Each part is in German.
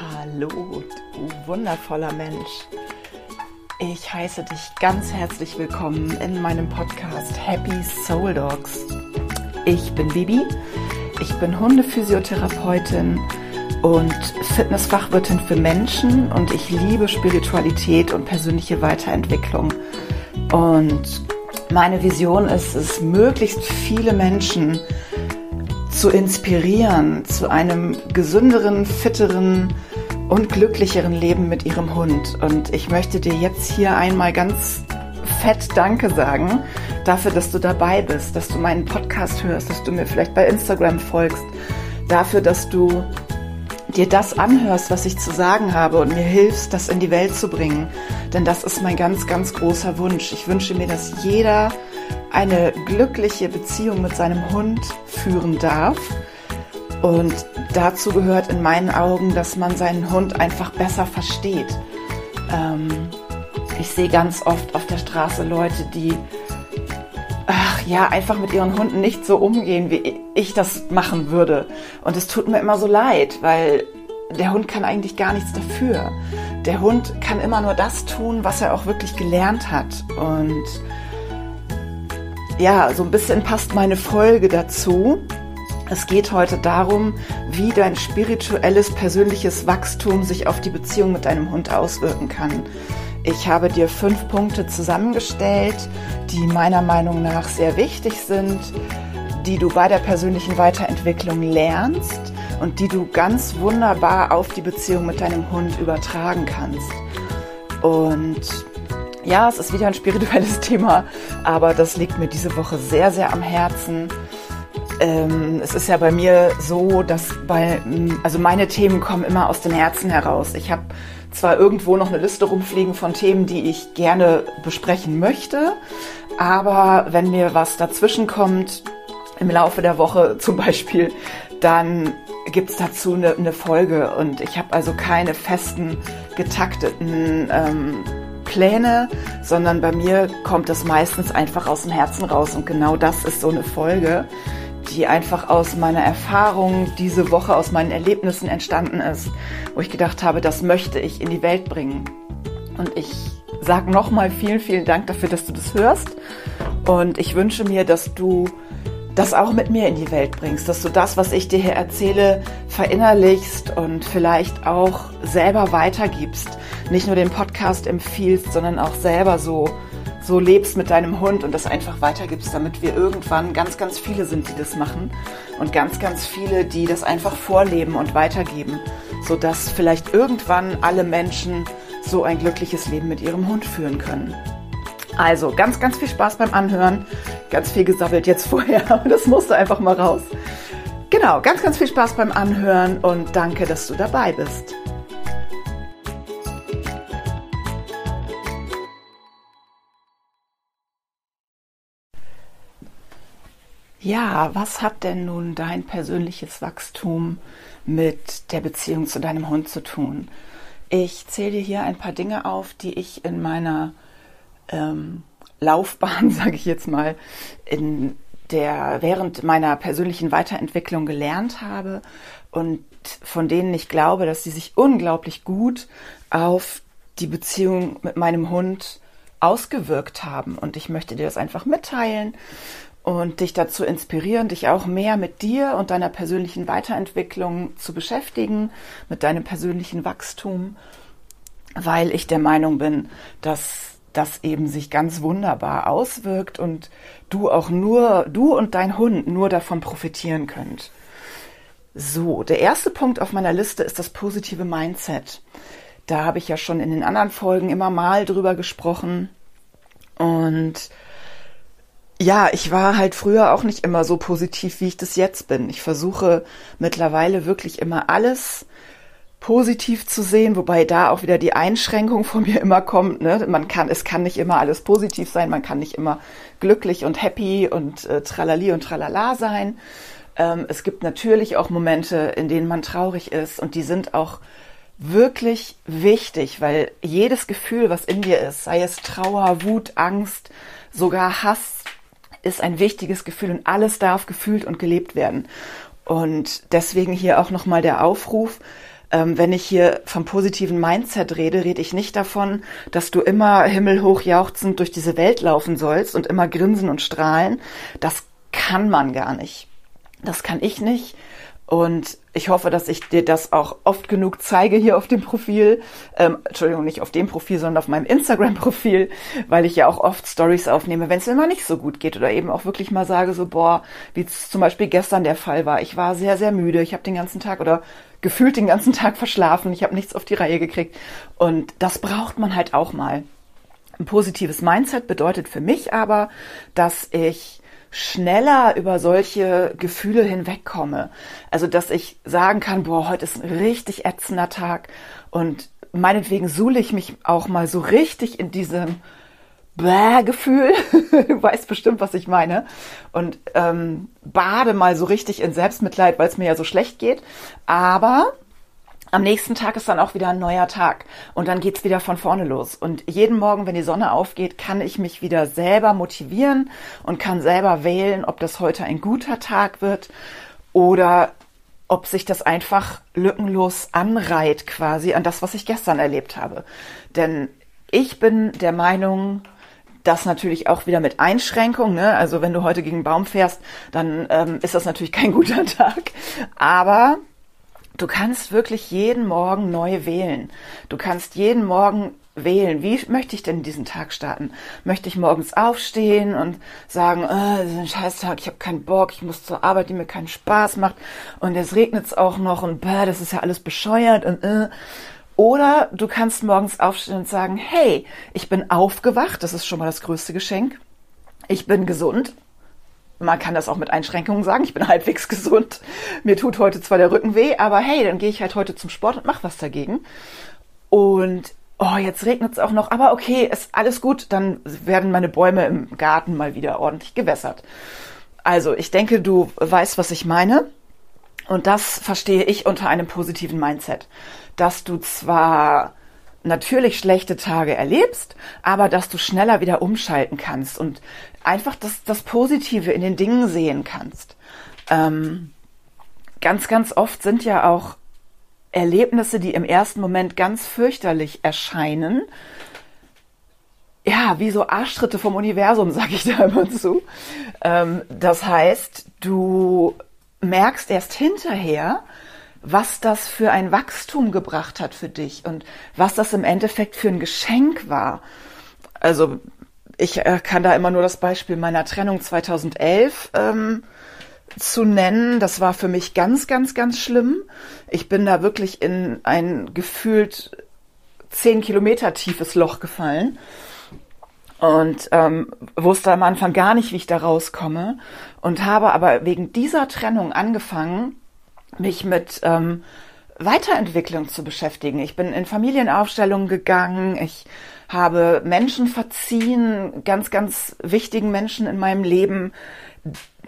Hallo, du wundervoller Mensch. Ich heiße dich ganz herzlich willkommen in meinem Podcast Happy Soul Dogs. Ich bin Bibi, ich bin Hundephysiotherapeutin und Fitnessfachwirtin für Menschen und ich liebe Spiritualität und persönliche Weiterentwicklung. Und meine Vision ist es, möglichst viele Menschen zu inspirieren zu einem gesünderen, fitteren und glücklicheren Leben mit ihrem Hund. Und ich möchte dir jetzt hier einmal ganz fett Danke sagen dafür, dass du dabei bist, dass du meinen Podcast hörst, dass du mir vielleicht bei Instagram folgst, dafür, dass du dir das anhörst, was ich zu sagen habe und mir hilfst, das in die Welt zu bringen. Denn das ist mein ganz, ganz großer Wunsch. Ich wünsche mir, dass jeder eine glückliche Beziehung mit seinem Hund führen darf. Und dazu gehört in meinen Augen, dass man seinen Hund einfach besser versteht. Ähm, ich sehe ganz oft auf der Straße Leute, die ach ja, einfach mit ihren Hunden nicht so umgehen, wie ich das machen würde. Und es tut mir immer so leid, weil der Hund kann eigentlich gar nichts dafür. Der Hund kann immer nur das tun, was er auch wirklich gelernt hat. Und ja, so ein bisschen passt meine Folge dazu. Es geht heute darum, wie dein spirituelles, persönliches Wachstum sich auf die Beziehung mit deinem Hund auswirken kann. Ich habe dir fünf Punkte zusammengestellt, die meiner Meinung nach sehr wichtig sind, die du bei der persönlichen Weiterentwicklung lernst und die du ganz wunderbar auf die Beziehung mit deinem Hund übertragen kannst. Und ja, es ist wieder ein spirituelles Thema, aber das liegt mir diese Woche sehr, sehr am Herzen. Ähm, es ist ja bei mir so, dass bei, also meine Themen kommen immer aus dem Herzen heraus. Ich habe zwar irgendwo noch eine Liste rumfliegen von Themen, die ich gerne besprechen möchte, aber wenn mir was dazwischen kommt, im Laufe der Woche zum Beispiel, dann gibt es dazu eine, eine, Folge. Und ich habe also keine festen, getakteten ähm, Pläne, sondern bei mir kommt es meistens einfach aus dem Herzen raus. Und genau das ist so eine Folge, die einfach aus meiner Erfahrung diese Woche, aus meinen Erlebnissen entstanden ist, wo ich gedacht habe, das möchte ich in die Welt bringen. Und ich sage nochmal vielen, vielen Dank dafür, dass du das hörst und ich wünsche mir, dass du das auch mit mir in die Welt bringst, dass du das, was ich dir hier erzähle, verinnerlichst und vielleicht auch selber weitergibst. Nicht nur den Podcast empfiehlst, sondern auch selber so, so lebst mit deinem Hund und das einfach weitergibst, damit wir irgendwann ganz, ganz viele sind, die das machen und ganz, ganz viele, die das einfach vorleben und weitergeben, sodass vielleicht irgendwann alle Menschen so ein glückliches Leben mit ihrem Hund führen können. Also ganz, ganz viel Spaß beim Anhören. Ganz viel gesabbelt jetzt vorher, aber das musste einfach mal raus. Genau, ganz, ganz viel Spaß beim Anhören und danke, dass du dabei bist. Ja, was hat denn nun dein persönliches Wachstum mit der Beziehung zu deinem Hund zu tun? Ich zähle dir hier ein paar Dinge auf, die ich in meiner ähm, Laufbahn, sage ich jetzt mal, in der während meiner persönlichen Weiterentwicklung gelernt habe und von denen ich glaube, dass sie sich unglaublich gut auf die Beziehung mit meinem Hund ausgewirkt haben. Und ich möchte dir das einfach mitteilen und dich dazu inspirieren, dich auch mehr mit dir und deiner persönlichen Weiterentwicklung zu beschäftigen, mit deinem persönlichen Wachstum, weil ich der Meinung bin, dass das eben sich ganz wunderbar auswirkt und du auch nur, du und dein Hund nur davon profitieren könnt. So, der erste Punkt auf meiner Liste ist das positive Mindset. Da habe ich ja schon in den anderen Folgen immer mal drüber gesprochen. Und ja, ich war halt früher auch nicht immer so positiv, wie ich das jetzt bin. Ich versuche mittlerweile wirklich immer alles positiv zu sehen, wobei da auch wieder die Einschränkung von mir immer kommt. Ne? Man kann, es kann nicht immer alles positiv sein, man kann nicht immer glücklich und happy und äh, tralali und tralala sein. Ähm, es gibt natürlich auch Momente, in denen man traurig ist und die sind auch wirklich wichtig, weil jedes Gefühl, was in dir ist, sei es Trauer, Wut, Angst, sogar Hass, ist ein wichtiges Gefühl und alles darf gefühlt und gelebt werden. Und deswegen hier auch nochmal der Aufruf, Ähm, wenn ich hier vom positiven Mindset rede, rede ich nicht davon, dass du immer himmelhoch jauchzend durch diese Welt laufen sollst und immer grinsen und strahlen. Das kann man gar nicht. Das kann ich nicht. Und ich hoffe, dass ich dir das auch oft genug zeige hier auf dem Profil. Ähm, Entschuldigung, nicht auf dem Profil, sondern auf meinem Instagram-Profil, weil ich ja auch oft Stories aufnehme, wenn es mir mal nicht so gut geht oder eben auch wirklich mal sage, so, boah, wie zum Beispiel gestern der Fall war. Ich war sehr, sehr müde. Ich habe den ganzen Tag oder gefühlt den ganzen Tag verschlafen. Ich habe nichts auf die Reihe gekriegt. Und das braucht man halt auch mal. Ein positives Mindset bedeutet für mich aber, dass ich schneller über solche Gefühle hinwegkomme. Also, dass ich sagen kann, boah, heute ist ein richtig ätzender Tag und meinetwegen suhle ich mich auch mal so richtig in diesem Bäh-Gefühl. du weißt bestimmt, was ich meine. Und ähm, bade mal so richtig in Selbstmitleid, weil es mir ja so schlecht geht. Aber am nächsten Tag ist dann auch wieder ein neuer Tag und dann geht's wieder von vorne los. Und jeden Morgen, wenn die Sonne aufgeht, kann ich mich wieder selber motivieren und kann selber wählen, ob das heute ein guter Tag wird oder ob sich das einfach lückenlos anreiht quasi an das, was ich gestern erlebt habe. Denn ich bin der Meinung, das natürlich auch wieder mit Einschränkungen. Ne? Also wenn du heute gegen einen Baum fährst, dann ähm, ist das natürlich kein guter Tag. Aber Du kannst wirklich jeden Morgen neu wählen. Du kannst jeden Morgen wählen. Wie möchte ich denn diesen Tag starten? Möchte ich morgens aufstehen und sagen, äh, das ist ein Scheißtag, ich habe keinen Bock, ich muss zur Arbeit, die mir keinen Spaß macht und es regnet auch noch und bäh, das ist ja alles bescheuert und äh. Oder du kannst morgens aufstehen und sagen, hey, ich bin aufgewacht, das ist schon mal das größte Geschenk. Ich bin gesund, man kann das auch mit Einschränkungen sagen, ich bin halbwegs gesund. Mir tut heute zwar der Rücken weh, aber hey, dann gehe ich halt heute zum Sport und mach was dagegen. Und oh, jetzt regnet es auch noch, aber okay, ist alles gut, dann werden meine Bäume im Garten mal wieder ordentlich gewässert. Also, ich denke, du weißt, was ich meine. Und das verstehe ich unter einem positiven Mindset. Dass du zwar natürlich schlechte Tage erlebst, aber dass du schneller wieder umschalten kannst und einfach das, das Positive in den Dingen sehen kannst. Ähm, ganz, ganz oft sind ja auch Erlebnisse, die im ersten Moment ganz fürchterlich erscheinen, ja, wie so Arschtritte vom Universum, sag ich da immer zu. Ähm, das heißt, du merkst erst hinterher, was das für ein Wachstum gebracht hat für dich und was das im Endeffekt für ein Geschenk war. Also ich äh, kann da immer nur das Beispiel meiner Trennung 2011 ähm, zu nennen. Das war für mich ganz, ganz, ganz schlimm. Ich bin da wirklich in ein gefühlt zehn Kilometer tiefes Loch gefallen und ähm, wusste am Anfang gar nicht, wie ich da rauskomme und habe aber wegen dieser Trennung angefangen, mich mit ähm, Weiterentwicklung zu beschäftigen. Ich bin in Familienaufstellungen gegangen, ich habe Menschen verziehen, ganz, ganz wichtigen Menschen in meinem Leben,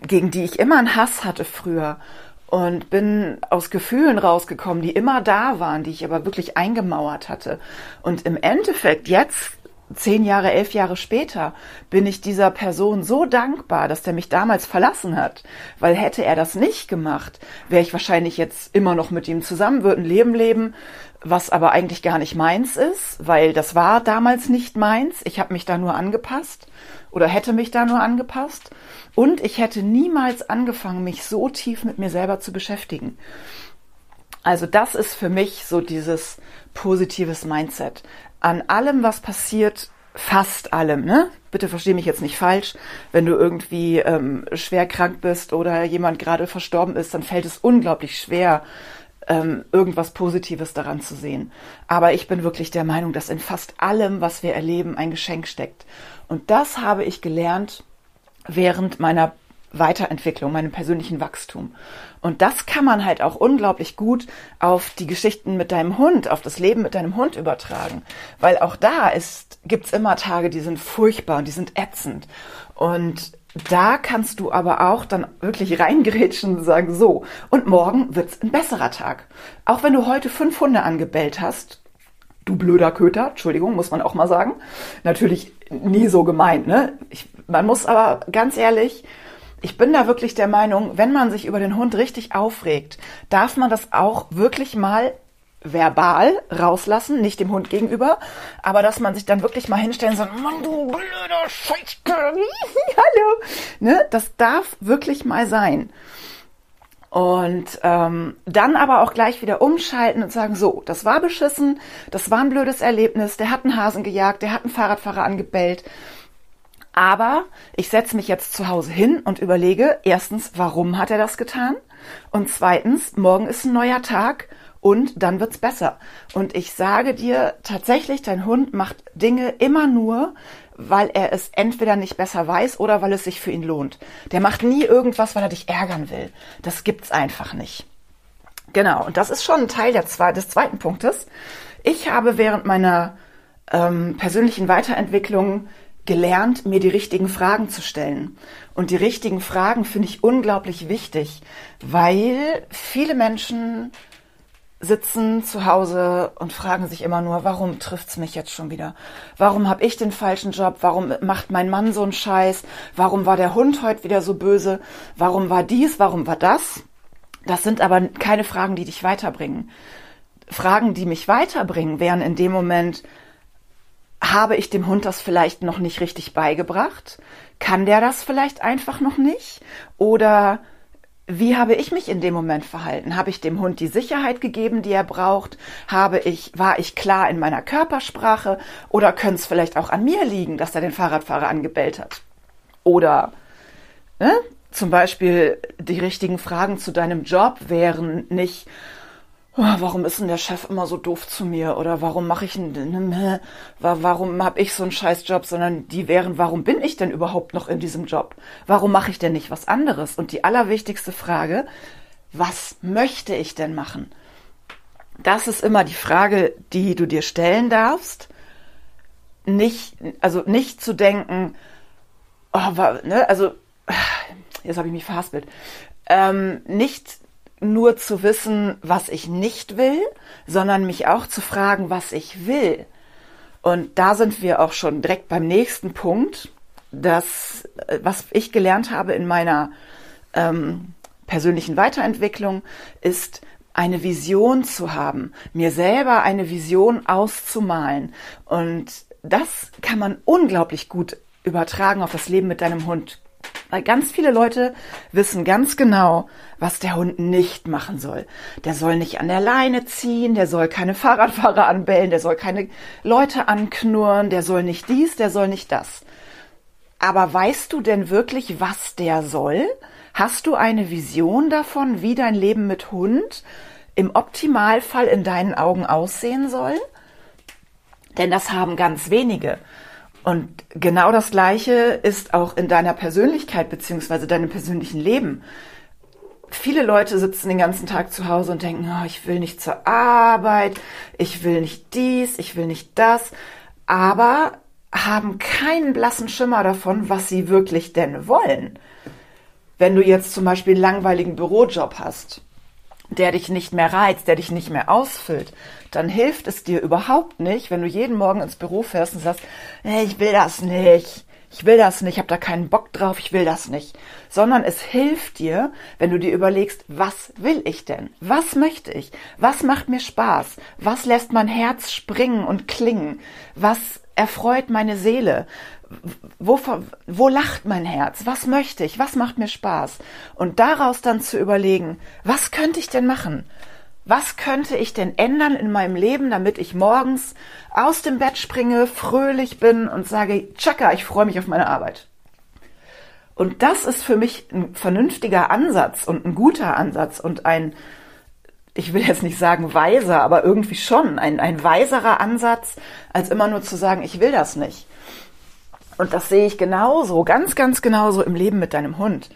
gegen die ich immer einen Hass hatte früher und bin aus Gefühlen rausgekommen, die immer da waren, die ich aber wirklich eingemauert hatte. Und im Endeffekt jetzt zehn Jahre, elf Jahre später bin ich dieser Person so dankbar, dass der mich damals verlassen hat. Weil hätte er das nicht gemacht, wäre ich wahrscheinlich jetzt immer noch mit ihm zusammen, würde ein Leben leben, was aber eigentlich gar nicht meins ist, weil das war damals nicht meins. Ich habe mich da nur angepasst oder hätte mich da nur angepasst. Und ich hätte niemals angefangen, mich so tief mit mir selber zu beschäftigen. Also das ist für mich so dieses positives Mindset an allem, was passiert, fast allem, ne? Bitte verstehe mich jetzt nicht falsch. Wenn du irgendwie ähm, schwer krank bist oder jemand gerade verstorben ist, dann fällt es unglaublich schwer, ähm, irgendwas Positives daran zu sehen. Aber ich bin wirklich der Meinung, dass in fast allem, was wir erleben, ein Geschenk steckt. Und das habe ich gelernt während meiner Weiterentwicklung, meinem persönlichen Wachstum. Und das kann man halt auch unglaublich gut auf die Geschichten mit deinem Hund, auf das Leben mit deinem Hund übertragen. Weil auch da ist, gibt's immer Tage, die sind furchtbar und die sind ätzend. Und da kannst du aber auch dann wirklich reingerätschen und sagen, so, und morgen wird's ein besserer Tag. Auch wenn du heute fünf Hunde angebellt hast, du blöder Köter, Entschuldigung, muss man auch mal sagen. Natürlich nie so gemeint, ne? Ich, man muss aber ganz ehrlich, ich bin da wirklich der Meinung, wenn man sich über den Hund richtig aufregt, darf man das auch wirklich mal verbal rauslassen, nicht dem Hund gegenüber, aber dass man sich dann wirklich mal hinstellen soll, Mann, du blöder Scheiß, hallo, ne, das darf wirklich mal sein. Und ähm, dann aber auch gleich wieder umschalten und sagen, so, das war beschissen, das war ein blödes Erlebnis, der hat einen Hasen gejagt, der hat einen Fahrradfahrer angebellt. Aber ich setze mich jetzt zu Hause hin und überlege, erstens, warum hat er das getan? Und zweitens, morgen ist ein neuer Tag und dann wird's besser. Und ich sage dir tatsächlich, dein Hund macht Dinge immer nur, weil er es entweder nicht besser weiß oder weil es sich für ihn lohnt. Der macht nie irgendwas, weil er dich ärgern will. Das gibt's einfach nicht. Genau, und das ist schon ein Teil der zwei, des zweiten Punktes. Ich habe während meiner ähm, persönlichen Weiterentwicklung gelernt, mir die richtigen Fragen zu stellen. Und die richtigen Fragen finde ich unglaublich wichtig, weil viele Menschen sitzen zu Hause und fragen sich immer nur, warum trifft's mich jetzt schon wieder? Warum habe ich den falschen Job? Warum macht mein Mann so einen Scheiß? Warum war der Hund heute wieder so böse? Warum war dies? Warum war das? Das sind aber keine Fragen, die dich weiterbringen. Fragen, die mich weiterbringen, wären in dem Moment, habe ich dem Hund das vielleicht noch nicht richtig beigebracht? Kann der das vielleicht einfach noch nicht? Oder wie habe ich mich in dem Moment verhalten? Habe ich dem Hund die Sicherheit gegeben, die er braucht? Habe ich, war ich klar in meiner Körpersprache? Oder könnte es vielleicht auch an mir liegen, dass er den Fahrradfahrer angebellt hat? Oder ne? zum Beispiel die richtigen Fragen zu deinem Job wären nicht, warum ist denn der Chef immer so doof zu mir oder warum mache ich einen, warum habe ich so einen Scheißjob, sondern die wären, warum bin ich denn überhaupt noch in diesem Job? Warum mache ich denn nicht was anderes? Und die allerwichtigste Frage, was möchte ich denn machen? Das ist immer die Frage, die du dir stellen darfst. Nicht, also nicht zu denken, oh, ne, also jetzt habe ich mich verhaspelt. Ähm, nicht nur zu wissen, was ich nicht will, sondern mich auch zu fragen, was ich will. Und da sind wir auch schon direkt beim nächsten Punkt, das, äh, was ich gelernt habe in meiner ähm, persönlichen Weiterentwicklung, ist eine Vision zu haben, mir selber eine Vision auszumalen. Und das kann man unglaublich gut übertragen auf das Leben mit deinem Hund. Weil ganz viele Leute wissen ganz genau, was der Hund nicht machen soll. Der soll nicht an der Leine ziehen, der soll keine Fahrradfahrer anbellen, der soll keine Leute anknurren, der soll nicht dies, der soll nicht das. Aber weißt du denn wirklich, was der soll? Hast du eine Vision davon, wie dein Leben mit Hund im Optimalfall in deinen Augen aussehen soll? Denn das haben ganz wenige. Und genau das Gleiche ist auch in deiner Persönlichkeit beziehungsweise deinem persönlichen Leben. Viele Leute sitzen den ganzen Tag zu Hause und denken, oh, ich will nicht zur Arbeit, ich will nicht dies, ich will nicht das, aber haben keinen blassen Schimmer davon, was sie wirklich denn wollen. Wenn du jetzt zum Beispiel einen langweiligen Bürojob hast, der dich nicht mehr reizt, der dich nicht mehr ausfüllt, dann hilft es dir überhaupt nicht, wenn du jeden Morgen ins Büro fährst und sagst, hey, ich will das nicht, ich will das nicht, ich habe da keinen Bock drauf, ich will das nicht. Sondern es hilft dir, wenn du dir überlegst, was will ich denn? Was möchte ich? Was macht mir Spaß? Was lässt mein Herz springen und klingen? Was erfreut meine Seele? wo, wo lacht mein Herz? Was möchte ich? Was macht mir Spaß? Und daraus dann zu überlegen, was könnte ich denn machen? Was könnte ich denn ändern in meinem Leben, damit ich morgens aus dem Bett springe, fröhlich bin und sage, Chaka, ich freue mich auf meine Arbeit. Und das ist für mich ein vernünftiger Ansatz und ein guter Ansatz und ein, ich will jetzt nicht sagen weiser, aber irgendwie schon ein, ein weiserer Ansatz, als immer nur zu sagen, ich will das nicht. Und das sehe ich genauso, ganz, ganz genauso im Leben mit deinem Hund.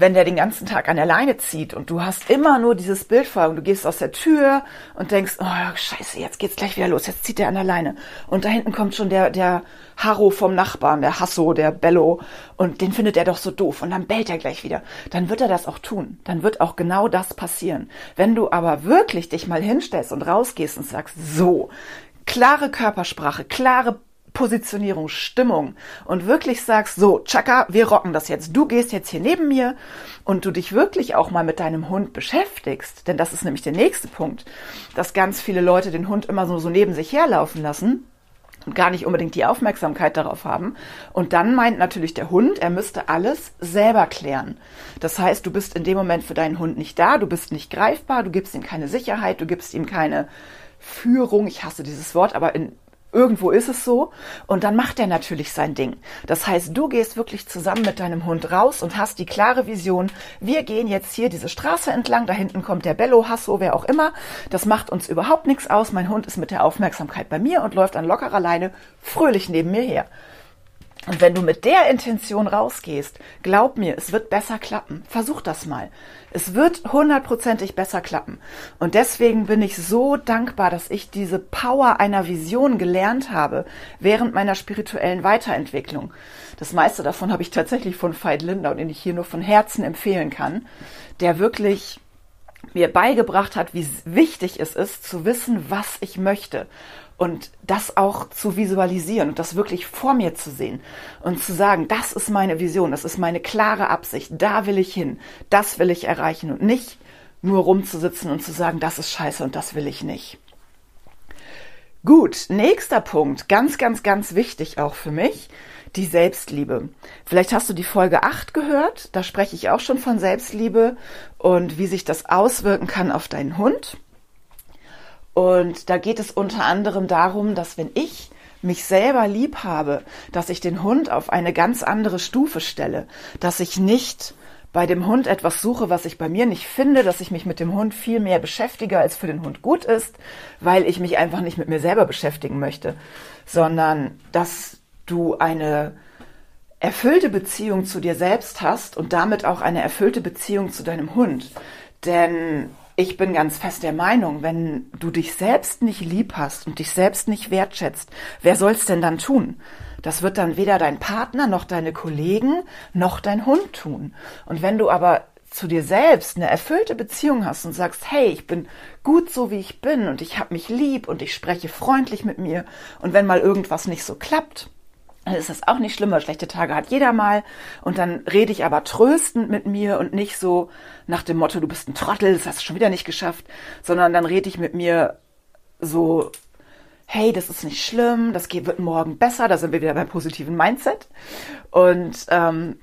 Wenn der den ganzen Tag an der Leine zieht und du hast immer nur dieses Bild vor und du gehst aus der Tür und denkst, oh scheiße, jetzt geht's gleich wieder los, jetzt zieht der an der Leine. Und da hinten kommt schon der, der Harro vom Nachbarn, der Hasso, der Bello und den findet er doch so doof und dann bellt er gleich wieder. Dann wird er das auch tun. Dann wird auch genau das passieren. Wenn du aber wirklich dich mal hinstellst und rausgehst und sagst, so, klare Körpersprache, klare Positionierung, Stimmung und wirklich sagst, so, Chaka, wir rocken das jetzt. Du gehst jetzt hier neben mir und du dich wirklich auch mal mit deinem Hund beschäftigst, denn das ist nämlich der nächste Punkt, dass ganz viele Leute den Hund immer so, so neben sich herlaufen lassen und gar nicht unbedingt die Aufmerksamkeit darauf haben. Und dann meint natürlich der Hund, er müsste alles selber klären. Das heißt, du bist in dem Moment für deinen Hund nicht da, du bist nicht greifbar, du gibst ihm keine Sicherheit, du gibst ihm keine Führung, ich hasse dieses Wort, aber in Irgendwo ist es so. Und dann macht er natürlich sein Ding. Das heißt, du gehst wirklich zusammen mit deinem Hund raus und hast die klare Vision, wir gehen jetzt hier diese Straße entlang, da hinten kommt der Bello, Hasso, wer auch immer. Das macht uns überhaupt nichts aus. Mein Hund ist mit der Aufmerksamkeit bei mir und läuft an lockerer Leine fröhlich neben mir her. Und wenn du mit der Intention rausgehst, glaub mir, es wird besser klappen. Versuch das mal. Es wird hundertprozentig besser klappen. Und deswegen bin ich so dankbar, dass ich diese Power einer Vision gelernt habe während meiner spirituellen Weiterentwicklung. Das meiste davon habe ich tatsächlich von Veit Lindau, den ich hier nur von Herzen empfehlen kann, der wirklich mir beigebracht hat, wie wichtig es ist, zu wissen, was ich möchte und das auch zu visualisieren und das wirklich vor mir zu sehen und zu sagen, das ist meine Vision, das ist meine klare Absicht, da will ich hin, das will ich erreichen und nicht nur rumzusitzen und zu sagen, das ist scheiße und das will ich nicht. Gut, nächster Punkt, ganz, ganz, ganz wichtig auch für mich, die Selbstliebe. Vielleicht hast du die Folge 8 gehört, da spreche ich auch schon von Selbstliebe und wie sich das auswirken kann auf deinen Hund. Und da geht es unter anderem darum, dass wenn ich mich selber lieb habe, dass ich den Hund auf eine ganz andere Stufe stelle, dass ich nicht bei dem Hund etwas suche, was ich bei mir nicht finde, dass ich mich mit dem Hund viel mehr beschäftige, als für den Hund gut ist, weil ich mich einfach nicht mit mir selber beschäftigen möchte, sondern dass du eine erfüllte Beziehung zu dir selbst hast und damit auch eine erfüllte Beziehung zu deinem Hund. Denn ich bin ganz fest der Meinung, wenn du dich selbst nicht lieb hast und dich selbst nicht wertschätzt, wer soll's denn dann tun? Das wird dann weder dein Partner noch deine Kollegen noch dein Hund tun. Und wenn du aber zu dir selbst eine erfüllte Beziehung hast und sagst, hey, ich bin gut so wie ich bin und ich habe mich lieb und ich spreche freundlich mit mir und wenn mal irgendwas nicht so klappt, dann ist das auch nicht schlimmer. Schlechte Tage hat jeder mal. Und dann rede ich aber tröstend mit mir und nicht so nach dem Motto, du bist ein Trottel, das hast du schon wieder nicht geschafft, sondern dann rede ich mit mir so, hey, das ist nicht schlimm, das wird morgen besser, da sind wir wieder beim positiven Mindset. Und ähm,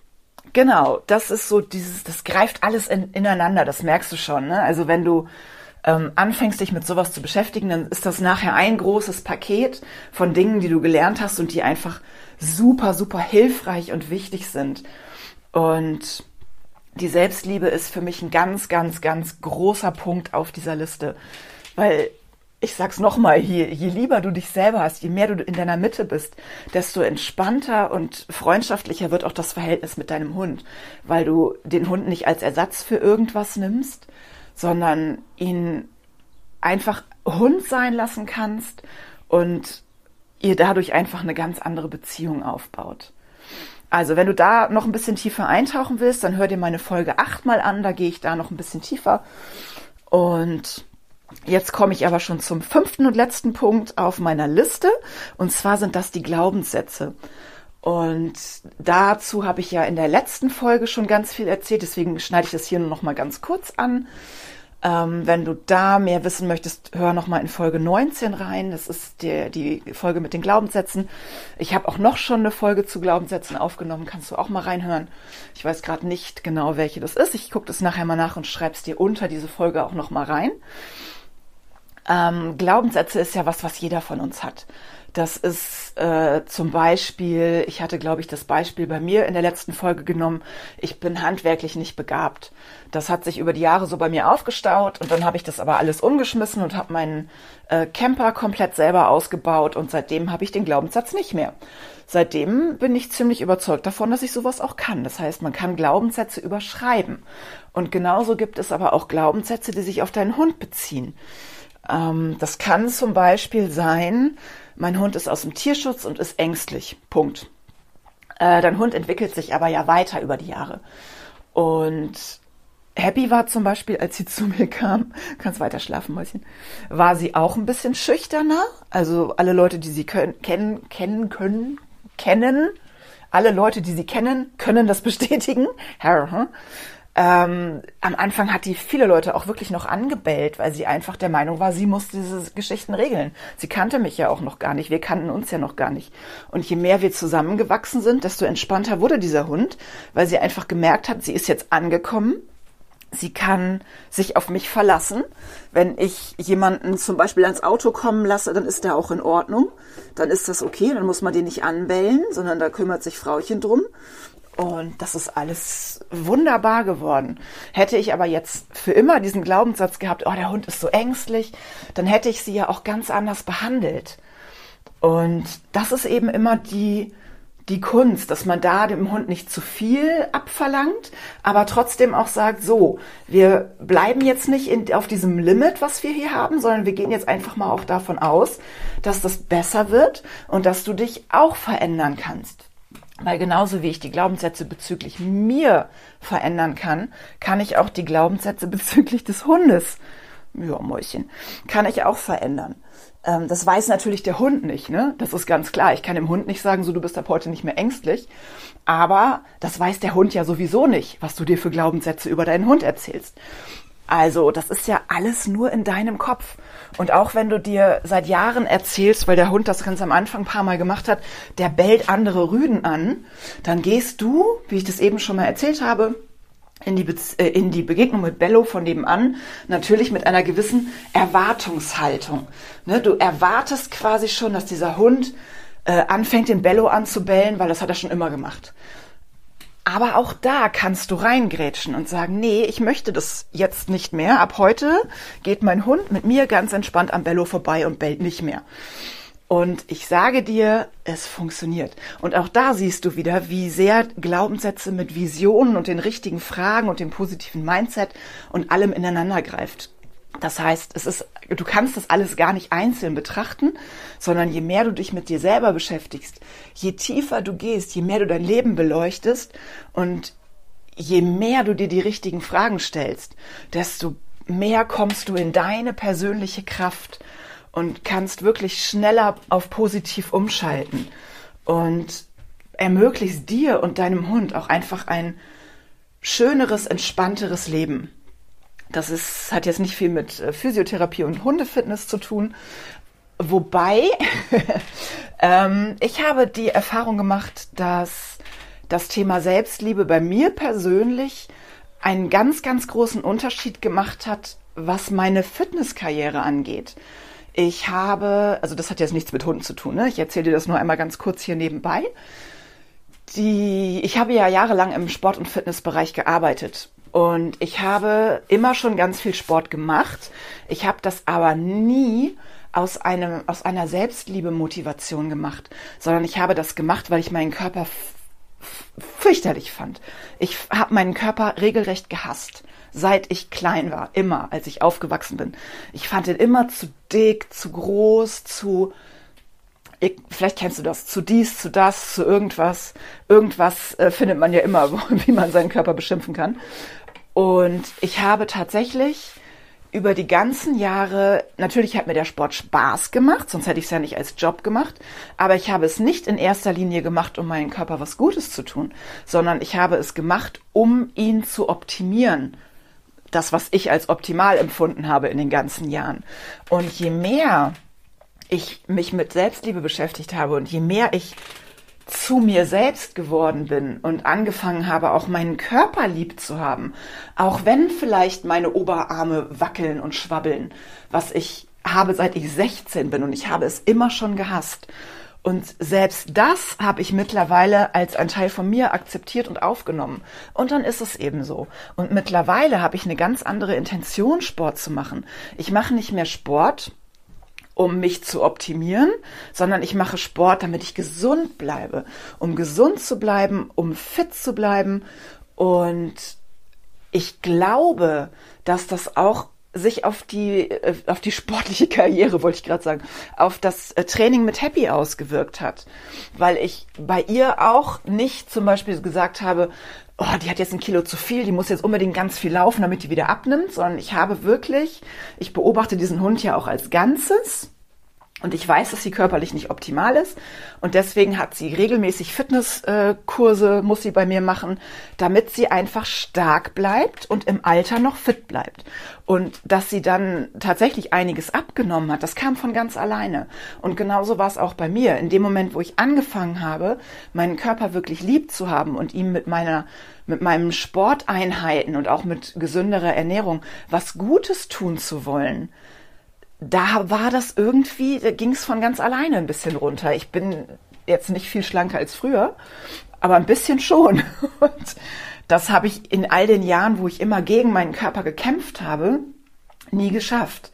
genau, das ist so dieses, das greift alles in, ineinander, das merkst du schon. Ne? Also wenn du ähm, anfängst, dich mit sowas zu beschäftigen, dann ist das nachher ein großes Paket von Dingen, die du gelernt hast und die einfach super, super hilfreich und wichtig sind. Und die Selbstliebe ist für mich ein ganz, ganz, ganz großer Punkt auf dieser Liste. Weil ich sag's nochmal, je, je lieber du dich selber hast, je mehr du in deiner Mitte bist, desto entspannter und freundschaftlicher wird auch das Verhältnis mit deinem Hund, weil du den Hund nicht als Ersatz für irgendwas nimmst, sondern ihn einfach Hund sein lassen kannst und ihr dadurch einfach eine ganz andere Beziehung aufbaut. Also, wenn du da noch ein bisschen tiefer eintauchen willst, dann hör dir meine Folge 8 mal an, da gehe ich da noch ein bisschen tiefer. Und jetzt komme ich aber schon zum fünften und letzten Punkt auf meiner Liste. Und zwar sind das die Glaubenssätze. Und dazu habe ich ja in der letzten Folge schon ganz viel erzählt, deswegen schneide ich das hier nur noch mal ganz kurz an. Ähm, wenn du da mehr wissen möchtest, hör noch mal in Folge 19 rein. Das ist die, die Folge mit den Glaubenssätzen. Ich habe auch noch schon eine Folge zu Glaubenssätzen aufgenommen. Kannst du auch mal reinhören. Ich weiß gerade nicht genau, welche das ist. Ich gucke das nachher mal nach und schreibe es dir unter diese Folge auch noch mal rein. Ähm, Glaubenssätze ist ja was, was jeder von uns hat. Das ist äh, zum Beispiel, ich hatte, glaube ich, das Beispiel bei mir in der letzten Folge genommen, ich bin handwerklich nicht begabt. Das hat sich über die Jahre so bei mir aufgestaut und dann habe ich das aber alles umgeschmissen und habe meinen äh, Camper komplett selber ausgebaut und seitdem habe ich den Glaubenssatz nicht mehr. Seitdem bin ich ziemlich überzeugt davon, dass ich sowas auch kann. Das heißt, man kann Glaubenssätze überschreiben. Und genauso gibt es aber auch Glaubenssätze, die sich auf deinen Hund beziehen. Ähm, das kann zum Beispiel sein, mein Hund ist aus dem Tierschutz und ist ängstlich. Punkt. Äh, dein Hund entwickelt sich aber ja weiter über die Jahre. Und Happy war zum Beispiel, als sie zu mir kam, kannst weiter schlafen, Mäuschen, war sie auch ein bisschen schüchterner. Also alle Leute, die sie können, kennen, kennen können, kennen, alle Leute, die sie kennen, können das bestätigen. Herr, ähm, am Anfang hat die viele Leute auch wirklich noch angebellt, weil sie einfach der Meinung war, sie muss diese Geschichten regeln. Sie kannte mich ja auch noch gar nicht, wir kannten uns ja noch gar nicht. Und je mehr wir zusammengewachsen sind, desto entspannter wurde dieser Hund, weil sie einfach gemerkt hat, sie ist jetzt angekommen, Sie kann sich auf mich verlassen. Wenn ich jemanden zum Beispiel ans Auto kommen lasse, dann ist der auch in Ordnung. Dann ist das okay. Dann muss man den nicht anbellen, sondern da kümmert sich Frauchen drum. Und das ist alles wunderbar geworden. Hätte ich aber jetzt für immer diesen Glaubenssatz gehabt, oh, der Hund ist so ängstlich, dann hätte ich sie ja auch ganz anders behandelt. Und das ist eben immer die, die Kunst, dass man da dem Hund nicht zu viel abverlangt, aber trotzdem auch sagt, so, wir bleiben jetzt nicht in, auf diesem Limit, was wir hier haben, sondern wir gehen jetzt einfach mal auch davon aus, dass das besser wird und dass du dich auch verändern kannst. Weil genauso wie ich die Glaubenssätze bezüglich mir verändern kann, kann ich auch die Glaubenssätze bezüglich des Hundes, ja, Mäuschen, kann ich auch verändern. Ähm, das weiß natürlich der Hund nicht, ne? Das ist ganz klar. Ich kann dem Hund nicht sagen, so du bist ab heute nicht mehr ängstlich. Aber das weiß der Hund ja sowieso nicht, was du dir für Glaubenssätze über deinen Hund erzählst. Also, das ist ja alles nur in deinem Kopf. Und auch wenn du dir seit Jahren erzählst, weil der Hund das ganz am Anfang ein paar Mal gemacht hat, der bellt andere Rüden an, dann gehst du, wie ich das eben schon mal erzählt habe, in die, Be äh, in die Begegnung mit Bello von nebenan natürlich mit einer gewissen Erwartungshaltung. Ne, du erwartest quasi schon, dass dieser Hund äh, anfängt, den Bello anzubellen, weil das hat er schon immer gemacht. Aber auch da kannst du reingrätschen und sagen, nee, ich möchte das jetzt nicht mehr. Ab heute geht mein Hund mit mir ganz entspannt am Bello vorbei und bellt nicht mehr. Und ich sage dir, es funktioniert. Und auch da siehst du wieder, wie sehr Glaubenssätze mit Visionen und den richtigen Fragen und dem positiven Mindset und allem ineinander greift. Das heißt, es ist, du kannst das alles gar nicht einzeln betrachten, sondern je mehr du dich mit dir selber beschäftigst, je tiefer du gehst, je mehr du dein Leben beleuchtest und je mehr du dir die richtigen Fragen stellst, desto mehr kommst du in deine persönliche Kraft und kannst wirklich schneller auf positiv umschalten und ermöglichst dir und deinem Hund auch einfach ein schöneres, entspannteres Leben. Das ist, hat jetzt nicht viel mit äh, Physiotherapie und Hundefitness zu tun. Wobei, ähm, ich habe die Erfahrung gemacht, dass das Thema Selbstliebe bei mir persönlich einen ganz, ganz großen Unterschied gemacht hat, was meine Fitnesskarriere angeht. Ich habe, also das hat jetzt nichts mit Hunden zu tun, ne? ich erzähle dir das nur einmal ganz kurz hier nebenbei. Die, ich habe ja jahrelang im Sport- und Fitnessbereich gearbeitet und ich habe immer schon ganz viel Sport gemacht. Ich habe das aber nie aus einem, aus einer Selbstliebe-Motivation gemacht, sondern ich habe das gemacht, weil ich meinen Körper fürchterlich fand. Ich habe meinen Körper regelrecht gehasst seit ich klein war, immer, als ich aufgewachsen bin. Ich fand ihn immer zu dick, zu groß, zu, ich, vielleicht kennst du das, zu dies, zu das, zu irgendwas. Irgendwas äh, findet man ja immer, wie man seinen Körper beschimpfen kann. Und ich habe tatsächlich über die ganzen Jahre, natürlich hat mir der Sport Spaß gemacht, sonst hätte ich es ja nicht als Job gemacht, aber ich habe es nicht in erster Linie gemacht, um meinem Körper was Gutes zu tun, sondern ich habe es gemacht, um ihn zu optimieren, das, was ich als optimal empfunden habe in den ganzen Jahren. Und je mehr ich mich mit Selbstliebe beschäftigt habe und je mehr ich zu mir selbst geworden bin und angefangen habe, auch meinen Körper lieb zu haben, auch wenn vielleicht meine Oberarme wackeln und schwabbeln, was ich habe seit ich 16 bin und ich habe es immer schon gehasst. Und selbst das habe ich mittlerweile als ein Teil von mir akzeptiert und aufgenommen. Und dann ist es eben so. Und mittlerweile habe ich eine ganz andere Intention, Sport zu machen. Ich mache nicht mehr Sport, um mich zu optimieren, sondern ich mache Sport, damit ich gesund bleibe. Um gesund zu bleiben, um fit zu bleiben. Und ich glaube, dass das auch sich auf die, äh, auf die sportliche Karriere, wollte ich gerade sagen, auf das äh, Training mit Happy ausgewirkt hat. Weil ich bei ihr auch nicht zum Beispiel gesagt habe, oh, die hat jetzt ein Kilo zu viel, die muss jetzt unbedingt ganz viel laufen, damit die wieder abnimmt, sondern ich habe wirklich, ich beobachte diesen Hund ja auch als Ganzes und ich weiß, dass sie körperlich nicht optimal ist. Und deswegen hat sie regelmäßig Fitnesskurse, muss sie bei mir machen, damit sie einfach stark bleibt und im Alter noch fit bleibt. Und dass sie dann tatsächlich einiges abgenommen hat, das kam von ganz alleine. Und genauso war es auch bei mir. In dem Moment, wo ich angefangen habe, meinen Körper wirklich lieb zu haben und ihm mit meiner mit meinem Sporteinheiten und auch mit gesünderer Ernährung was Gutes tun zu wollen, da war das irgendwie, da ging es von ganz alleine ein bisschen runter. Ich bin jetzt nicht viel schlanker als früher, aber ein bisschen schon. Und das habe ich in all den Jahren, wo ich immer gegen meinen Körper gekämpft habe, nie geschafft.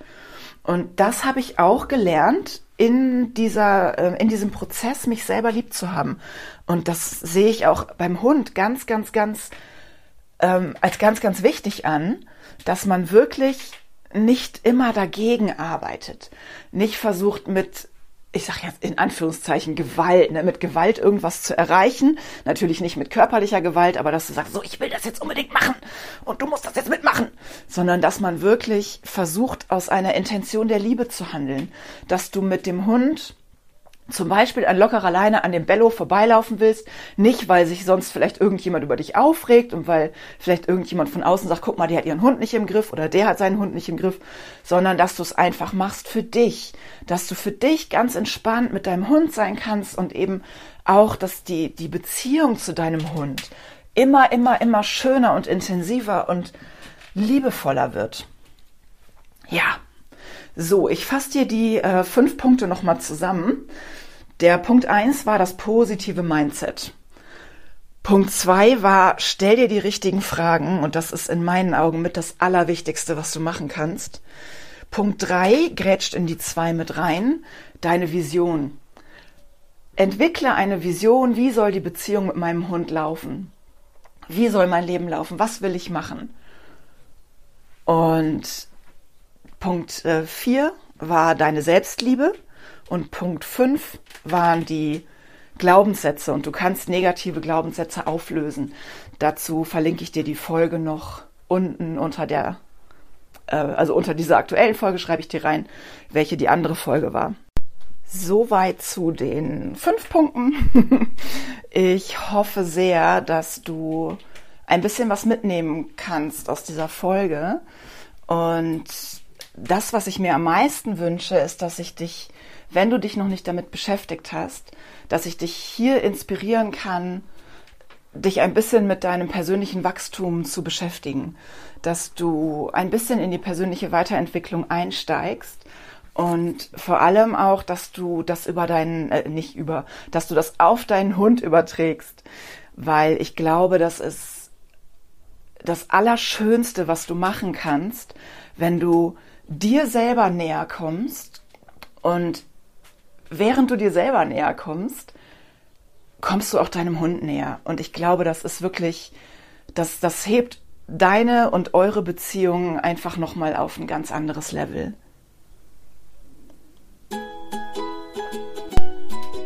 Und das habe ich auch gelernt in dieser, äh, in diesem Prozess, mich selber lieb zu haben. Und das sehe ich auch beim Hund ganz, ganz, ganz ähm, als ganz, ganz wichtig an, dass man wirklich nicht immer dagegen arbeitet, nicht versucht mit ich sage jetzt in Anführungszeichen Gewalt, ne, mit Gewalt irgendwas zu erreichen. Natürlich nicht mit körperlicher Gewalt, aber dass du sagst, so, ich will das jetzt unbedingt machen und du musst das jetzt mitmachen. Sondern dass man wirklich versucht, aus einer Intention der Liebe zu handeln. Dass du mit dem Hund zum Beispiel an lockerer Leine an dem Bello vorbeilaufen willst, nicht weil sich sonst vielleicht irgendjemand über dich aufregt und weil vielleicht irgendjemand von außen sagt, guck mal, die hat ihren Hund nicht im Griff oder der hat seinen Hund nicht im Griff, sondern dass du es einfach machst für dich, dass du für dich ganz entspannt mit deinem Hund sein kannst und eben auch, dass die, die Beziehung zu deinem Hund immer, immer, immer schöner und intensiver und liebevoller wird. Ja, so, ich fasse dir die äh, fünf Punkte nochmal zusammen. Der Punkt eins war das positive Mindset. Punkt zwei war, stell dir die richtigen Fragen und das ist in meinen Augen mit das Allerwichtigste, was du machen kannst. Punkt drei grätscht in die zwei mit rein, deine Vision. Entwickle eine Vision, wie soll die Beziehung mit meinem Hund laufen? Wie soll mein Leben laufen? Was will ich machen? Und Punkt 4 äh, war deine Selbstliebe und Punkt 5 waren die Glaubenssätze und du kannst negative Glaubenssätze auflösen. Dazu verlinke ich dir die Folge noch unten unter der, äh, also unter dieser aktuellen Folge schreibe ich dir rein, welche die andere Folge war. Soweit zu den fünf Punkten. Ich hoffe sehr, dass du ein bisschen was mitnehmen kannst aus dieser Folge und das, was ich mir am meisten wünsche, ist, dass ich dich, wenn du dich noch nicht damit beschäftigt hast, dass ich dich hier inspirieren kann, dich ein bisschen mit deinem persönlichen Wachstum zu beschäftigen, dass du ein bisschen in die persönliche Weiterentwicklung einsteigst und vor allem auch, dass du das über deinen, äh, nicht über, dass du das auf deinen Hund überträgst, weil ich glaube, das ist das Allerschönste, was du machen kannst, wenn du dir selber näher kommst und während du dir selber näher kommst, kommst du auch deinem Hund näher. Und ich glaube, das ist wirklich, das, das hebt deine und eure Beziehung einfach nochmal auf ein ganz anderes Level.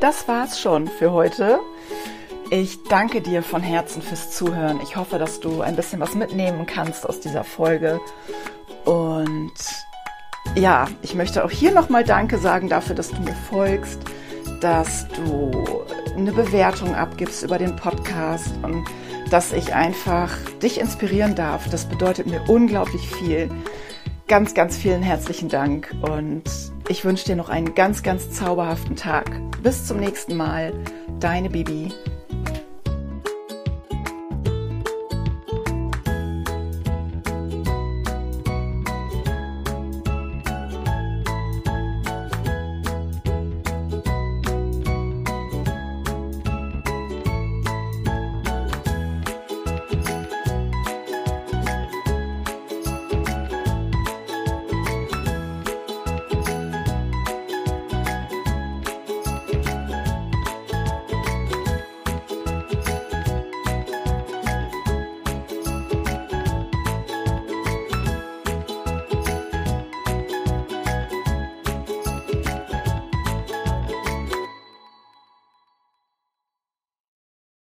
Das war's schon für heute. Ich danke dir von Herzen fürs Zuhören. Ich hoffe, dass du ein bisschen was mitnehmen kannst aus dieser Folge. Und ja, ich möchte auch hier nochmal Danke sagen dafür, dass du mir folgst, dass du eine Bewertung abgibst über den Podcast und dass ich einfach dich inspirieren darf. Das bedeutet mir unglaublich viel. Ganz, ganz vielen herzlichen Dank und ich wünsche dir noch einen ganz, ganz zauberhaften Tag. Bis zum nächsten Mal. Deine Bibi.